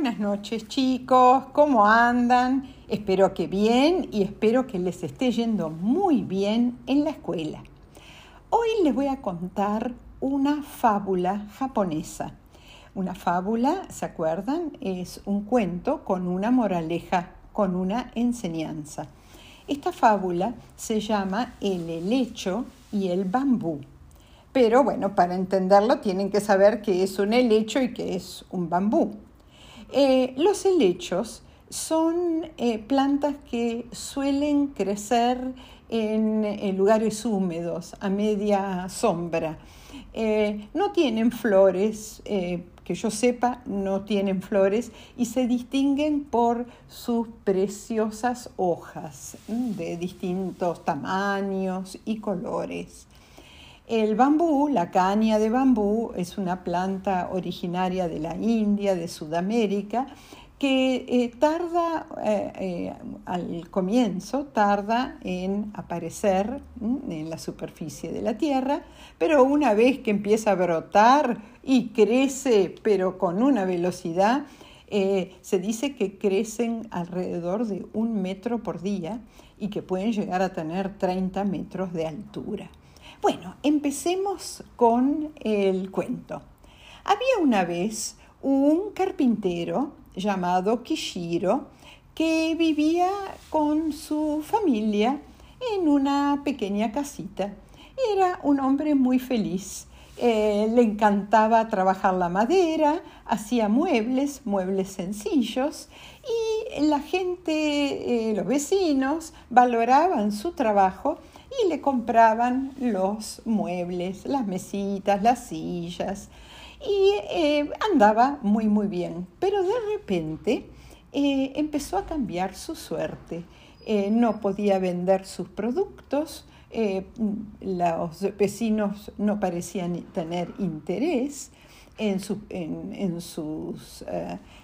Buenas noches chicos, ¿cómo andan? Espero que bien y espero que les esté yendo muy bien en la escuela. Hoy les voy a contar una fábula japonesa. Una fábula, ¿se acuerdan? Es un cuento con una moraleja, con una enseñanza. Esta fábula se llama El helecho y el bambú. Pero bueno, para entenderlo tienen que saber qué es un helecho y qué es un bambú. Eh, los helechos son eh, plantas que suelen crecer en, lugares húmedos, a media sombra. Eh, no tienen flores, que yo sepa, no tienen flores y se distinguen por sus preciosas hojas de distintos tamaños y colores. El bambú, la caña de bambú, es una planta originaria de la India, de Sudamérica, que eh, tarda, eh, eh, al comienzo, tarda en aparecer en la superficie de la Tierra, pero una vez que empieza a brotar y crece, pero con una velocidad, se dice que crecen alrededor de un metro por día y que pueden llegar a tener 30 metros de altura. Bueno, empecemos con el cuento. Había una vez un carpintero llamado Kishiro que vivía con su familia en una pequeña casita. Era un hombre muy feliz. Eh, le encantaba trabajar la madera, hacía muebles, muebles sencillos, y la gente, eh, los vecinos, valoraban su trabajo y le compraban los muebles, las mesitas, las sillas y eh, andaba muy muy bien. Pero de repente eh, empezó a cambiar su suerte. Eh, no podía vender sus productos, los vecinos no parecían tener interés en, sus,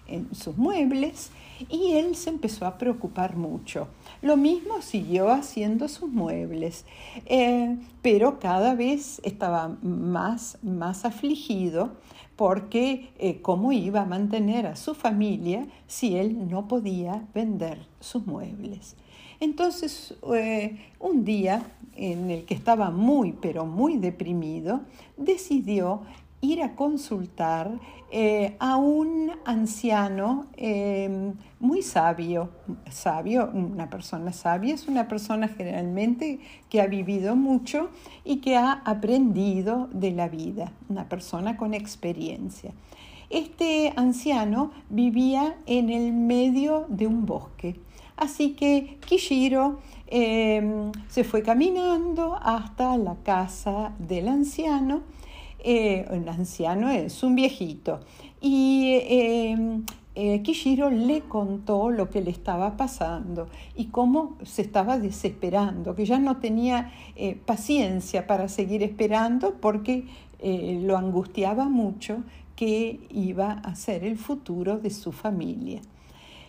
en sus muebles y él se empezó a preocupar mucho. Lo mismo siguió haciendo sus muebles, eh, pero cada vez estaba más, más afligido porque eh, cómo iba a mantener a su familia si él no podía vender sus muebles. Entonces, eh, un día en el que estaba muy, pero muy deprimido, decidió ir a consultar eh, a un anciano em, muy sabio. Sabio, una persona sabia es una persona generalmente que ha vivido mucho y que ha aprendido de la vida, una persona con experiencia. Este anciano vivía en el medio de un bosque. Así que Kishiro em, se fue caminando hasta la casa del anciano eh, un anciano es un viejito. Y em, eh, Kishiro le contó lo que le estaba pasando y cómo se estaba desesperando, que ya no tenía eh, paciencia para seguir esperando porque lo angustiaba mucho que iba a ser el futuro de su familia.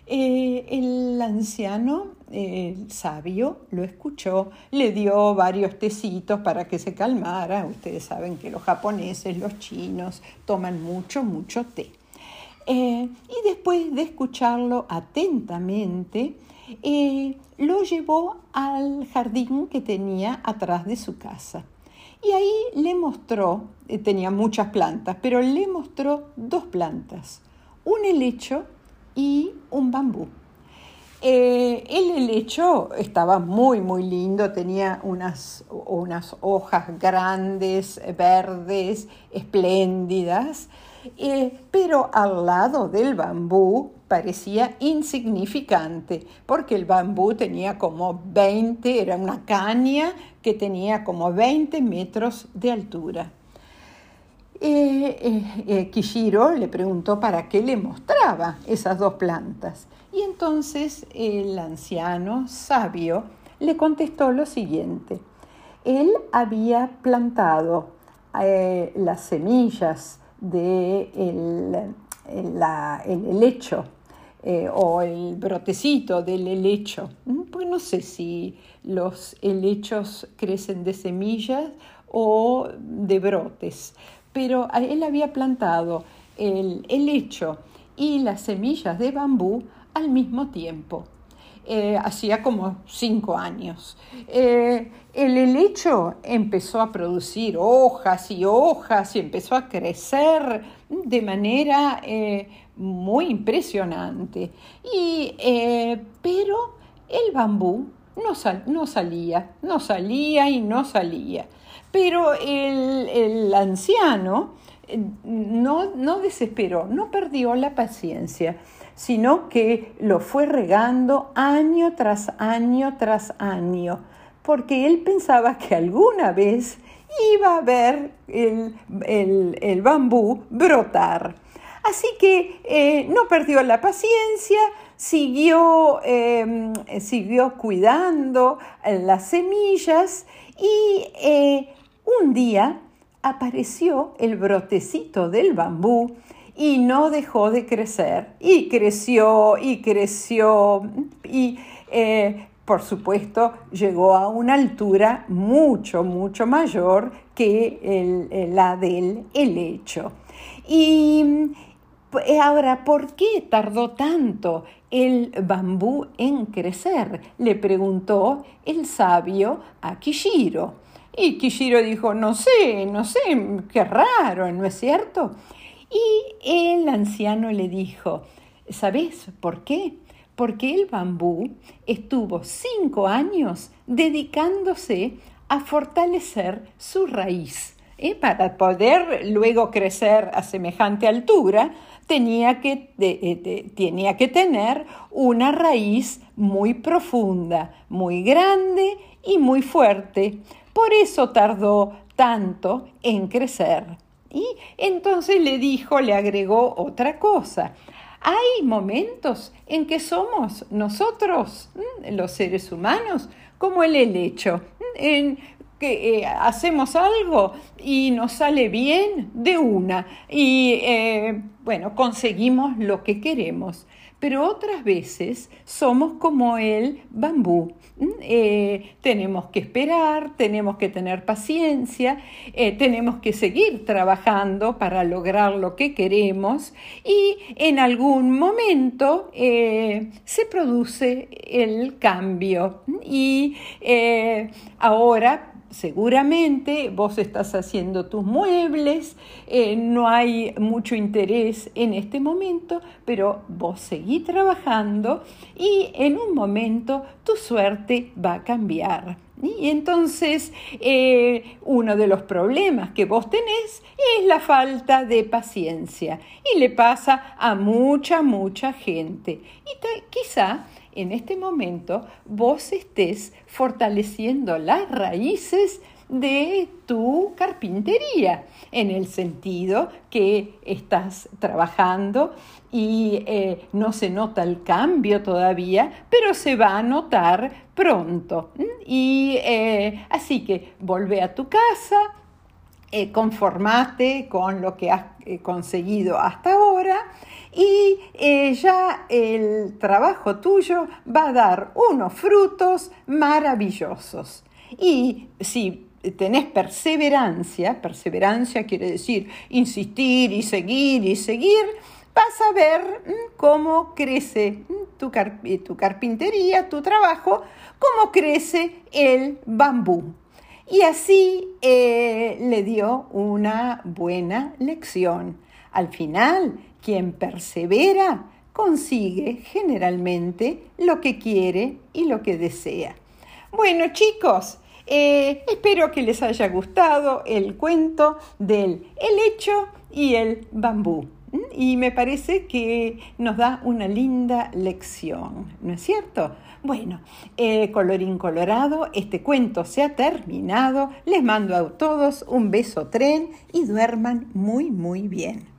Eh, el anciano, el sabio, lo escuchó, le dio varios tecitos para que se calmara. Ustedes saben que los japoneses, los chinos, toman mucho, mucho té. Eh, y después de escucharlo atentamente, eh, lo llevó al jardín que tenía atrás de su casa. Y ahí le mostró, tenía muchas plantas, pero le mostró dos plantas, un helecho y un bambú. Eh, el helecho estaba muy, muy lindo, tenía unas, unas hojas grandes, verdes, espléndidas, eh, pero al lado del bambú parecía insignificante, porque el bambú tenía como 20, era una caña que tenía como 20 metros de altura. Eh, eh, eh, Kishiro le preguntó para qué le mostraba esas dos plantas. Y entonces el anciano sabio le contestó lo siguiente. Él había plantado las semillas del de el, helecho o el brotecito del helecho. Mm, pues no sé si los helechos crecen de semillas o de brotes pero él había plantado el helecho y las semillas de bambú al mismo tiempo. Eh, hacía como cinco años. Eh, el helecho empezó a producir hojas y hojas y empezó a crecer de manera eh, muy impresionante. Y, pero el bambú no, no, salía, no salía y no salía. Pero el, el anciano no, no desesperó, no perdió la paciencia sino que lo fue regando año tras año tras año, porque él pensaba que alguna vez iba a ver el, bambú brotar. Así que eh, no perdió la paciencia, siguió, em, siguió cuidando las semillas y eh, día apareció el brotecito del bambú y no dejó de crecer. Y creció y creció y eh, por supuesto llegó a una altura mucho, mucho mayor que la del helecho. Y eh, ahora, ¿por qué tardó tanto el bambú en crecer? Le preguntó el sabio a Kishiro. Y Kishiro dijo, no sé, no sé, qué raro, ¿no es cierto? Y el anciano le dijo, ¿sabes por qué? Porque el bambú estuvo cinco años dedicándose a fortalecer su raíz. ¿Eh? Para poder luego crecer a semejante altura, tenía que, tenía que tener una raíz muy profunda, muy grande y muy fuerte. Por eso tardó tanto en crecer. Y entonces le dijo, le agregó otra cosa. Hay momentos en que somos nosotros, los seres humanos, como el helecho, en que eh, hacemos algo y nos sale bien de una y eh, bueno, conseguimos lo que queremos pero otras veces somos como el bambú. Eh, tenemos que esperar, tenemos que tener paciencia, tenemos que seguir trabajando para lograr lo que queremos y en algún momento se produce el cambio. Y ahora seguramente vos estás haciendo tus muebles, eh, no hay mucho interés en este momento, pero vos seguí trabajando y en un momento tu suerte va a cambiar. Y entonces eh, uno de los problemas que vos tenés es la falta de paciencia y le pasa a mucha, mucha gente. Y quizá en este momento vos estés fortaleciendo las raíces de tu carpintería, en el sentido que estás trabajando y eh, no se nota el cambio todavía, pero se va a notar pronto. Y eh, así que volvé a tu casa, eh, conformate con lo que has conseguido hasta ahora y eh, ya el trabajo tuyo va a dar unos frutos maravillosos. Y si tenés perseverancia, perseverancia quiere decir insistir y seguir y seguir, vas a ver mm, cómo crece mm, tu, eh, tu carpintería, tu trabajo, cómo crece el bambú. Y así eh, le dio una buena lección. Al final, quien persevera consigue generalmente lo que quiere y lo que desea. Bueno chicos, eh, espero que les haya gustado el cuento del helecho y el bambú. Y me parece que nos da una linda lección, ¿no es cierto? Bueno, eh, colorín colorado, este cuento se ha terminado. Les mando a todos un beso tren y duerman muy, muy bien.